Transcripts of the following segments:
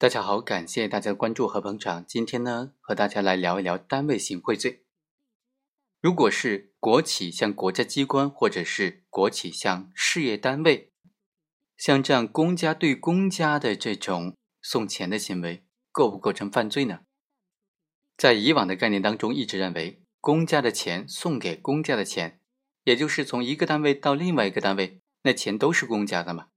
大家好，感谢大家关注和捧场。今天呢，和大家来聊一聊单位行贿罪。如果是国企向国家机关，或者是国企向事业单位，像这样公家对公家的这种送钱的行为，构不构成犯罪呢？在以往的概念当中，一直认为公家的钱送给公家的钱，也就是从一个单位到另外一个单位，那钱都是公家的嘛，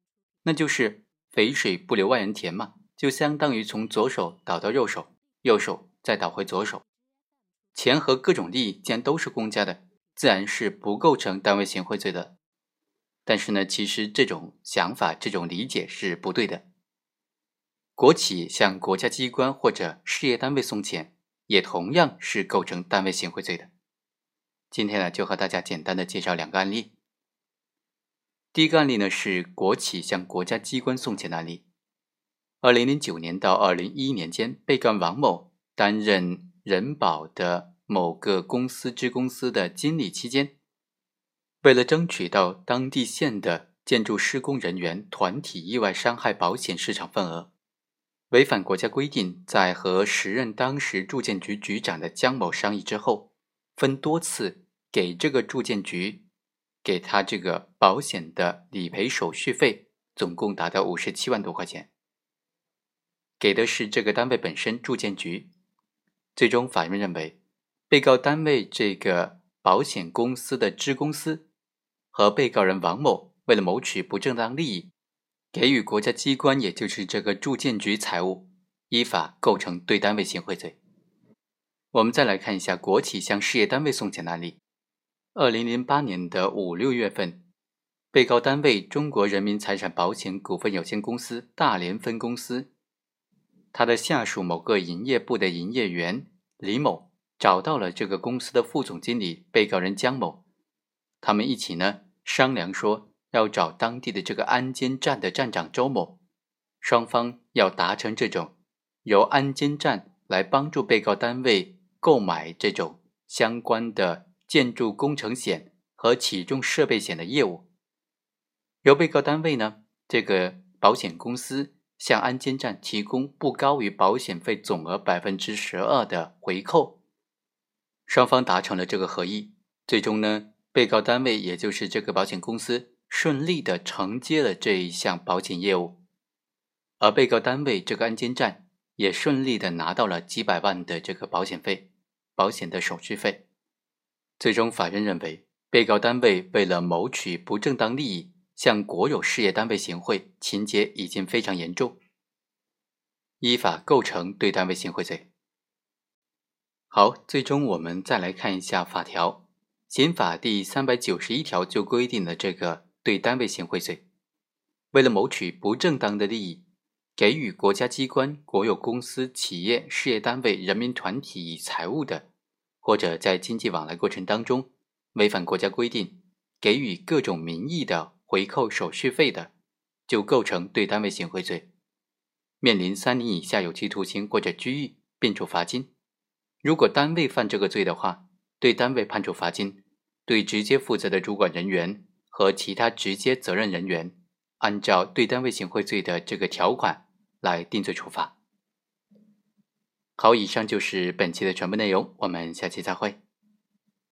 那就是肥水不流外人田嘛。就相当于从左手倒到右手，右手再倒回左手，钱和各种利益既然都是公家的，自然是不构成单位行贿罪的。但是呢，其实这种想法、这种理解是不对的。国企向国家机关或者事业单位送钱，也同样是构成单位行贿罪的。今天呢，就和大家简单的介绍两个案例。第一个案例呢，是国企向国家机关送钱的案例。二零零九年到二零一一年间，被告王某担任人保的某个公司支公司的经理期间，为了争取到当地县的建筑施工人员团体意外伤害保险市场份额，违反国家规定，在和时任当时住建局局长的姜某商议之后，分多次给这个住建局给他这个保险的理赔手续费，总共达到五十七万多块钱。给的是这个单位本身住建局，最终法院认为，被告单位这个保险公司的支公司和被告人王某为了谋取不正当利益，给予国家机关，也就是这个住建局财物，依法构成对单位行贿罪。我们再来看一下国企向事业单位送钱的案例。二零零八年的五六月份，被告单位中国人民财产保险股份有限公司大连分公司。他的下属某个营业部的营业员李某找到了这个公司的副总经理被告人姜某，他们一起呢商量说要找当地的这个安监站的站长周某，双方要达成这种由安监站来帮助被告单位购买这种相关的建筑工程险和起重设备险的业务，由被告单位呢这个保险公司。向安监站提供不高于保险费总额百分之十二的回扣，双方达成了这个合议。最终呢，被告单位也就是这个保险公司顺利的承接了这一项保险业务，而被告单位这个安监站也顺利的拿到了几百万的这个保险费、保险的手续费。最终，法院认为，被告单位为了谋取不正当利益。向国有事业单位行贿，情节已经非常严重，依法构成对单位行贿罪。好，最终我们再来看一下法条，刑法第三百九十一条就规定了这个对单位行贿罪。为了谋取不正当的利益，给予国家机关、国有公司、企业、事业单位、人民团体以财物的，或者在经济往来过程当中违反国家规定，给予各种名义的。回扣手续费的，就构成对单位行贿罪，面临三年以下有期徒刑或者拘役，并处罚金。如果单位犯这个罪的话，对单位判处罚金，对直接负责的主管人员和其他直接责任人员，按照对单位行贿罪的这个条款来定罪处罚。好，以上就是本期的全部内容，我们下期再会。